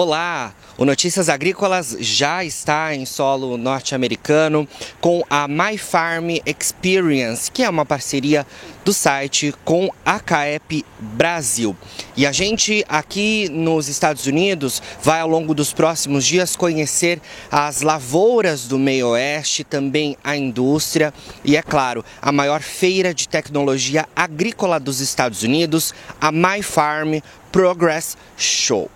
Olá! O Notícias Agrícolas já está em solo norte-americano com a My Farm Experience, que é uma parceria do site com a CAEP Brasil. E a gente aqui nos Estados Unidos vai ao longo dos próximos dias conhecer as lavouras do meio oeste, também a indústria e, é claro, a maior feira de tecnologia agrícola dos Estados Unidos, a My Farm Progress Show.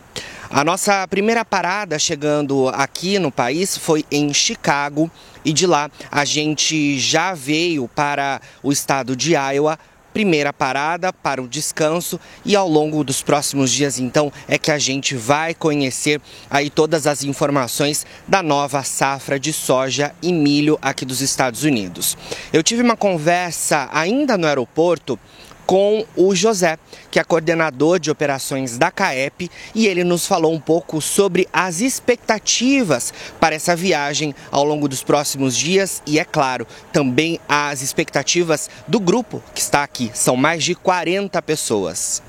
A nossa primeira parada chegando aqui no país foi em Chicago e de lá a gente já veio para o estado de Iowa primeira parada para o descanso e ao longo dos próximos dias então é que a gente vai conhecer aí todas as informações da nova safra de soja e milho aqui dos Estados Unidos. Eu tive uma conversa ainda no aeroporto com o José, que é coordenador de operações da CAEP, e ele nos falou um pouco sobre as expectativas para essa viagem ao longo dos próximos dias e, é claro, também as expectativas do grupo que está aqui. São mais de 40 pessoas.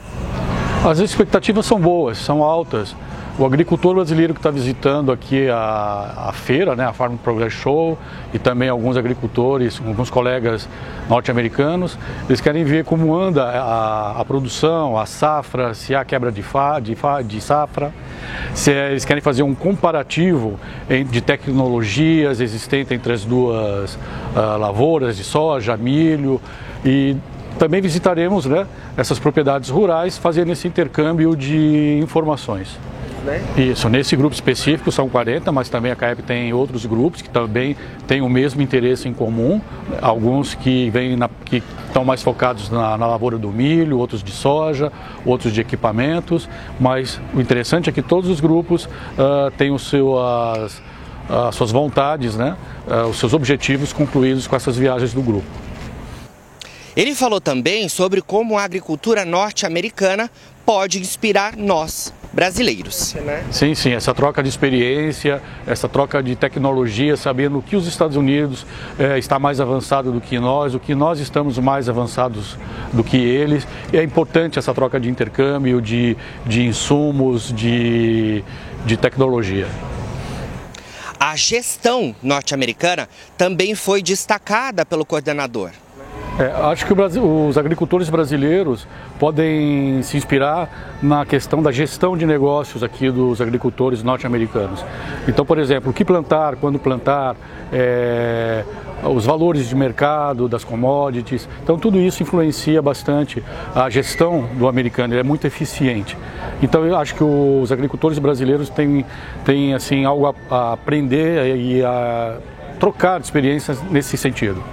As expectativas são boas, são altas. O agricultor brasileiro que está visitando aqui a, a, feira, né, a Farm Progress Show, e também alguns agricultores, alguns colegas norte-americanos, eles querem ver como anda a, a, produção, a safra, se há quebra de, fa, de, fa, de safra, se é, eles querem fazer um comparativo de tecnologias existentes entre as duas uh, lavouras de soja, milho e também visitaremos né, essas propriedades rurais fazendo esse intercâmbio de informações né? Isso, nesse grupo específico são 40, mas também a CAEP tem outros grupos que também têm o mesmo interesse em comum, alguns que vêm na, que estão mais focados na, na, lavoura do milho, outros de soja, outros de equipamentos, mas o interessante é que todos os grupos uh, têm os seus, as, as suas vontades, né? Uh, os seus objetivos concluídos com essas viagens do grupo. Ele falou também sobre como a agricultura norte-americana pode inspirar nós, brasileiros. Sim, sim, essa troca de experiência, essa troca de tecnologia, sabendo que os Estados Unidos é, está mais avançado do que nós, o que nós estamos mais avançados do que eles. E é importante essa troca de intercâmbio, de, de insumos, de, de tecnologia. A gestão norte-americana também foi destacada pelo coordenador. É, acho que Brasil, os agricultores brasileiros podem se inspirar na questão da gestão de negócios aqui dos agricultores norte-americanos. Então, por exemplo, o que plantar, quando plantar, é, os valores de mercado, das commodities. Então, tudo isso influencia bastante a gestão do americano, ele é muito eficiente. Então, eu acho que os agricultores brasileiros têm, têm assim, algo a, aprender e a trocar experiências nesse sentido.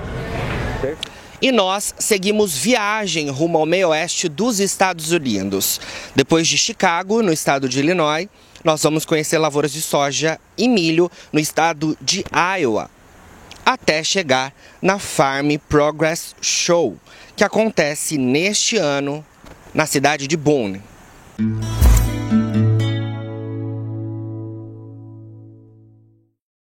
E nós seguimos viagem rumo ao meio oeste dos Estados Unidos. Depois de Chicago, no estado de Illinois, nós vamos conhecer lavouras de soja e milho no estado de Iowa, até chegar na Farm Progress Show, que acontece neste ano na cidade de Boone.